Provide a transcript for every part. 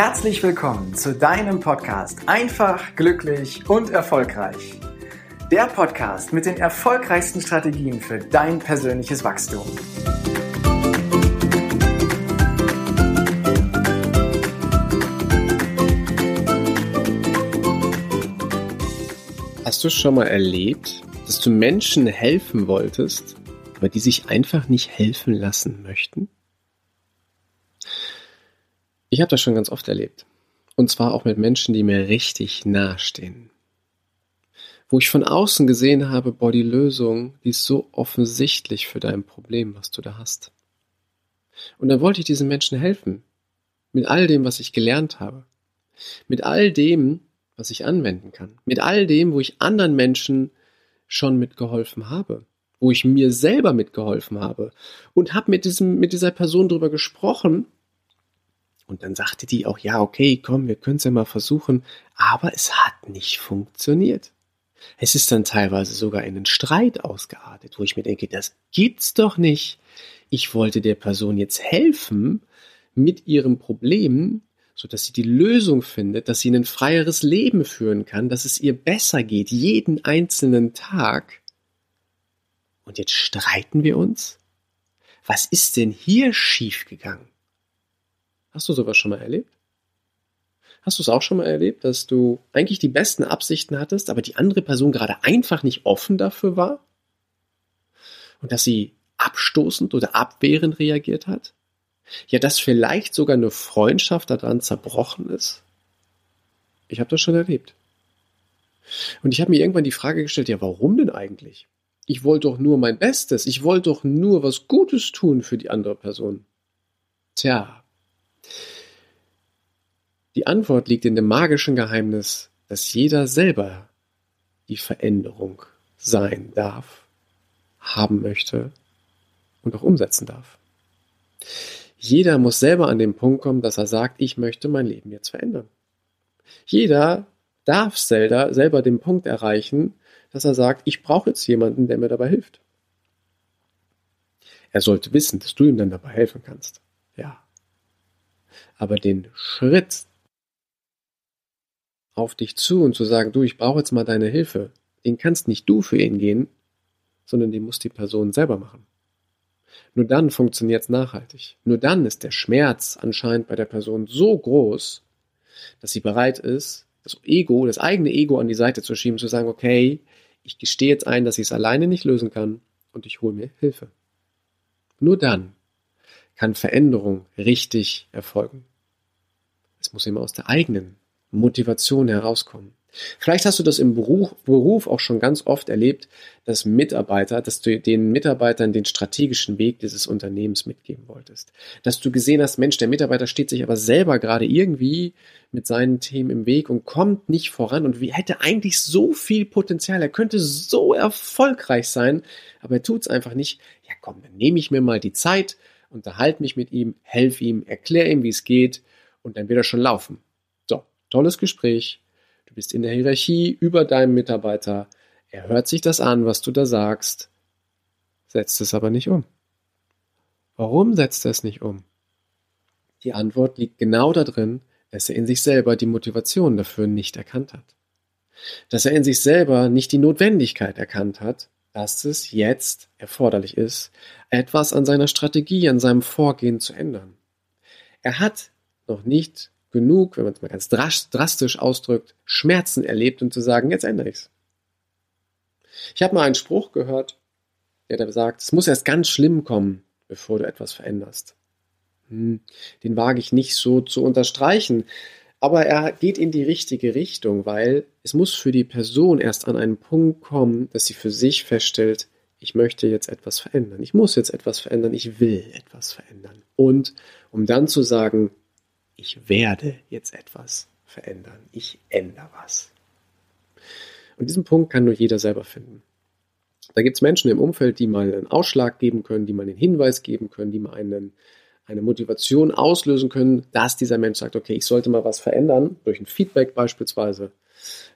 Herzlich willkommen zu deinem Podcast Einfach, glücklich und erfolgreich. Der Podcast mit den erfolgreichsten Strategien für dein persönliches Wachstum. Hast du schon mal erlebt, dass du Menschen helfen wolltest, aber die sich einfach nicht helfen lassen möchten? Ich habe das schon ganz oft erlebt. Und zwar auch mit Menschen, die mir richtig nahestehen. Wo ich von außen gesehen habe, boah, die Lösung, die ist so offensichtlich für dein Problem, was du da hast. Und dann wollte ich diesen Menschen helfen. Mit all dem, was ich gelernt habe. Mit all dem, was ich anwenden kann. Mit all dem, wo ich anderen Menschen schon mitgeholfen habe. Wo ich mir selber mitgeholfen habe. Und habe mit, mit dieser Person darüber gesprochen, und dann sagte die auch, ja, okay, komm, wir können es ja mal versuchen, aber es hat nicht funktioniert. Es ist dann teilweise sogar in einen Streit ausgeartet, wo ich mir denke, das gibt's doch nicht. Ich wollte der Person jetzt helfen mit ihrem Problem, so dass sie die Lösung findet, dass sie ein freieres Leben führen kann, dass es ihr besser geht, jeden einzelnen Tag. Und jetzt streiten wir uns? Was ist denn hier schiefgegangen? Hast du sowas schon mal erlebt? Hast du es auch schon mal erlebt, dass du eigentlich die besten Absichten hattest, aber die andere Person gerade einfach nicht offen dafür war? Und dass sie abstoßend oder abwehrend reagiert hat? Ja, dass vielleicht sogar eine Freundschaft daran zerbrochen ist? Ich habe das schon erlebt. Und ich habe mir irgendwann die Frage gestellt, ja, warum denn eigentlich? Ich wollte doch nur mein Bestes, ich wollte doch nur was Gutes tun für die andere Person. Tja, die Antwort liegt in dem magischen Geheimnis, dass jeder selber die Veränderung sein darf, haben möchte und auch umsetzen darf. Jeder muss selber an den Punkt kommen, dass er sagt, ich möchte mein Leben jetzt verändern. Jeder darf selber, selber den Punkt erreichen, dass er sagt, ich brauche jetzt jemanden, der mir dabei hilft. Er sollte wissen, dass du ihm dann dabei helfen kannst. Aber den Schritt auf dich zu und zu sagen, du, ich brauche jetzt mal deine Hilfe, den kannst nicht du für ihn gehen, sondern den muss die Person selber machen. Nur dann funktioniert es nachhaltig. Nur dann ist der Schmerz anscheinend bei der Person so groß, dass sie bereit ist, das Ego, das eigene Ego an die Seite zu schieben, zu sagen, okay, ich gestehe jetzt ein, dass ich es alleine nicht lösen kann und ich hole mir Hilfe. Nur dann kann Veränderung richtig erfolgen. Es muss immer aus der eigenen Motivation herauskommen. Vielleicht hast du das im Beruf, Beruf auch schon ganz oft erlebt, dass Mitarbeiter, dass du den Mitarbeitern den strategischen Weg dieses Unternehmens mitgeben wolltest. Dass du gesehen hast, Mensch, der Mitarbeiter steht sich aber selber gerade irgendwie mit seinen Themen im Weg und kommt nicht voran und hätte eigentlich so viel Potenzial, er könnte so erfolgreich sein, aber er tut es einfach nicht. Ja komm, dann nehme ich mir mal die Zeit, unterhalte mich mit ihm, helfe ihm, erkläre ihm, wie es geht und dann wird er schon laufen. So, tolles Gespräch. Du bist in der Hierarchie über deinem Mitarbeiter. Er hört sich das an, was du da sagst, setzt es aber nicht um. Warum setzt er es nicht um? Die Antwort liegt genau darin, dass er in sich selber die Motivation dafür nicht erkannt hat. Dass er in sich selber nicht die Notwendigkeit erkannt hat, dass es jetzt erforderlich ist, etwas an seiner Strategie, an seinem Vorgehen zu ändern. Er hat noch nicht genug, wenn man es mal ganz drastisch ausdrückt, Schmerzen erlebt und zu sagen, jetzt ändere ich's. Ich habe mal einen Spruch gehört, der da sagt, es muss erst ganz schlimm kommen, bevor du etwas veränderst. Hm, den wage ich nicht so zu unterstreichen, aber er geht in die richtige Richtung, weil es muss für die Person erst an einen Punkt kommen, dass sie für sich feststellt, ich möchte jetzt etwas verändern. Ich muss jetzt etwas verändern. Ich will etwas verändern. Und um dann zu sagen, ich werde jetzt etwas verändern. Ich ändere was. Und diesen Punkt kann nur jeder selber finden. Da gibt es Menschen im Umfeld, die mal einen Ausschlag geben können, die mal einen Hinweis geben können, die mal einen, eine Motivation auslösen können, dass dieser Mensch sagt, okay, ich sollte mal was verändern, durch ein Feedback beispielsweise.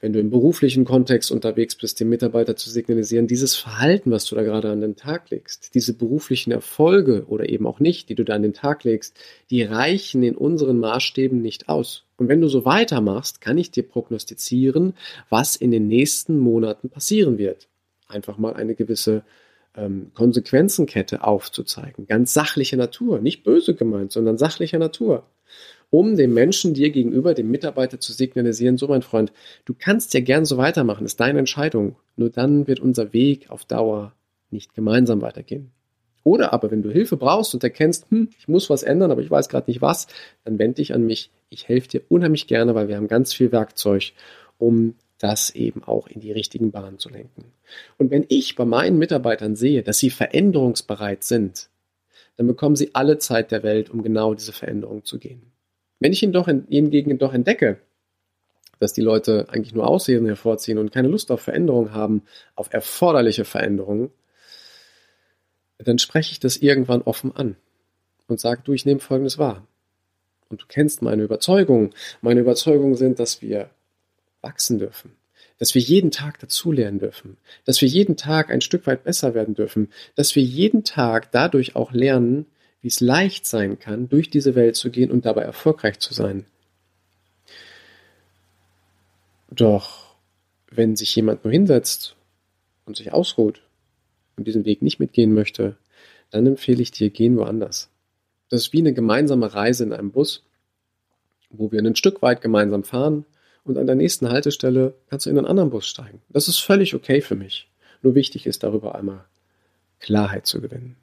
wenn du im beruflichen Kontext unterwegs bist, dem Mitarbeiter zu signalisieren, dieses Verhalten, was du da gerade an den Tag legst, diese beruflichen Erfolge oder eben auch nicht, die du da an den Tag legst, die reichen in unseren Maßstäben nicht aus. Und wenn du so weitermachst, kann ich dir prognostizieren, was in den nächsten Monaten passieren wird. Einfach mal eine gewisse ähm, Konsequenzenkette aufzuzeigen. Ganz sachliche Natur, nicht böse gemeint, sondern sachlicher Natur um dem Menschen dir gegenüber, dem Mitarbeiter zu signalisieren, so mein Freund, du kannst ja gern so weitermachen, ist deine Entscheidung. Nur dann wird unser Weg auf Dauer nicht gemeinsam weitergehen. Oder aber, wenn du Hilfe brauchst und erkennst, hm, ich muss was ändern, aber ich weiß gerade nicht was, dann wende dich an mich. Ich helfe dir unheimlich gerne, weil wir haben ganz viel Werkzeug, um das eben auch in die richtigen Bahnen zu lenken. Und wenn ich bei meinen Mitarbeitern sehe, dass sie veränderungsbereit sind, dann bekommen sie alle Zeit der Welt, um genau diese Veränderung zu gehen. Wenn ich hingegen doch entdecke, dass die Leute eigentlich nur Aussehen hervorziehen und keine Lust auf Veränderung haben, auf erforderliche Veränderungen, dann spreche ich das irgendwann offen an und sage, du, ich nehme Folgendes wahr. Und du kennst meine Überzeugungen. Meine Überzeugungen sind, dass wir wachsen dürfen, dass wir jeden Tag dazulernen dürfen, dass wir jeden Tag ein Stück weit besser werden dürfen, dass wir jeden Tag dadurch auch lernen, wie es leicht sein kann, durch diese Welt zu gehen und dabei erfolgreich zu sein. Doch wenn sich jemand nur hinsetzt und sich ausruht und diesen Weg nicht mitgehen möchte, dann empfehle ich dir, gehen woanders. Das ist wie eine gemeinsame Reise in einem Bus, wo wir ein Stück weit gemeinsam fahren und an der nächsten Haltestelle kannst du in einen anderen Bus steigen. Das ist völlig okay für mich. Nur wichtig ist darüber einmal Klarheit zu gewinnen.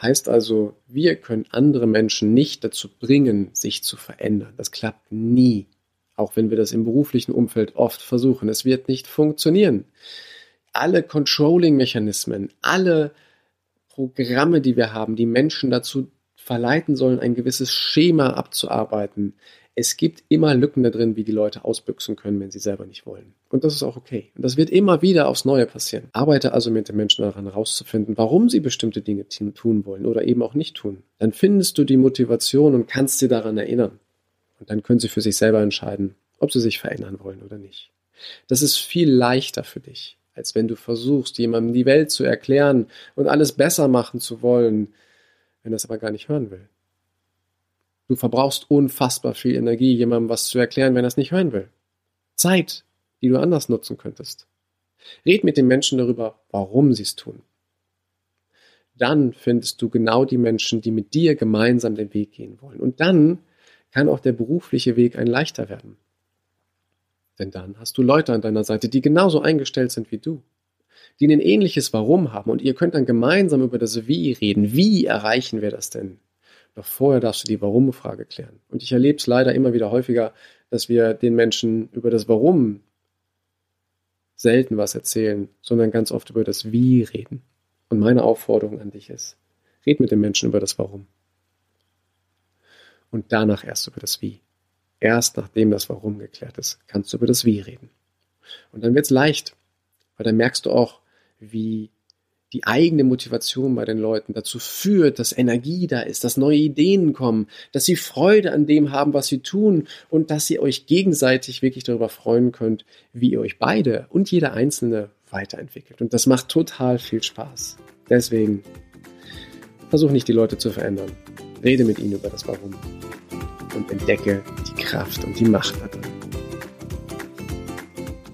Heißt also, wir können andere Menschen nicht dazu bringen, sich zu verändern. Das klappt nie. Auch wenn wir das im beruflichen Umfeld oft versuchen. Es wird nicht funktionieren. Alle Controlling-Mechanismen, alle Programme, die wir haben, die Menschen dazu verleiten sollen, ein gewisses Schema abzuarbeiten, es gibt immer Lücken da drin, wie die Leute ausbüchsen können, wenn sie selber nicht wollen. Und das ist auch okay. Und das wird immer wieder aufs Neue passieren. Arbeite also mit den Menschen daran herauszufinden, warum sie bestimmte Dinge tun wollen oder eben auch nicht tun. Dann findest du die Motivation und kannst sie daran erinnern. Und dann können sie für sich selber entscheiden, ob sie sich verändern wollen oder nicht. Das ist viel leichter für dich, als wenn du versuchst, jemandem die Welt zu erklären und alles besser machen zu wollen, wenn das aber gar nicht hören will. Du verbrauchst unfassbar viel Energie, jemandem was zu erklären, wenn er es nicht hören will. Zeit, die du anders nutzen könntest. Red mit den Menschen darüber, warum sie es tun. Dann findest du genau die Menschen, die mit dir gemeinsam den Weg gehen wollen. Und dann kann auch der berufliche Weg ein leichter werden. Denn dann hast du Leute an deiner Seite, die genauso eingestellt sind wie du, die ein ähnliches Warum haben und ihr könnt dann gemeinsam über das Wie reden. Wie erreichen wir das denn? Doch vorher darfst du die Warum-Frage klären. Und ich erlebe es leider immer wieder häufiger, dass wir den Menschen über das Warum selten was erzählen, sondern ganz oft über das Wie reden. Und meine Aufforderung an dich ist, red mit den Menschen über das Warum. Und danach erst über das Wie. Erst nachdem das Warum geklärt ist, kannst du über das Wie reden. Und dann wird es leicht, weil dann merkst du auch, wie die eigene Motivation bei den Leuten dazu führt, dass Energie da ist, dass neue Ideen kommen, dass sie Freude an dem haben, was sie tun und dass ihr euch gegenseitig wirklich darüber freuen könnt, wie ihr euch beide und jeder Einzelne weiterentwickelt. Und das macht total viel Spaß. Deswegen versuch nicht die Leute zu verändern. Rede mit ihnen über das Warum und entdecke die Kraft und die Macht da drin.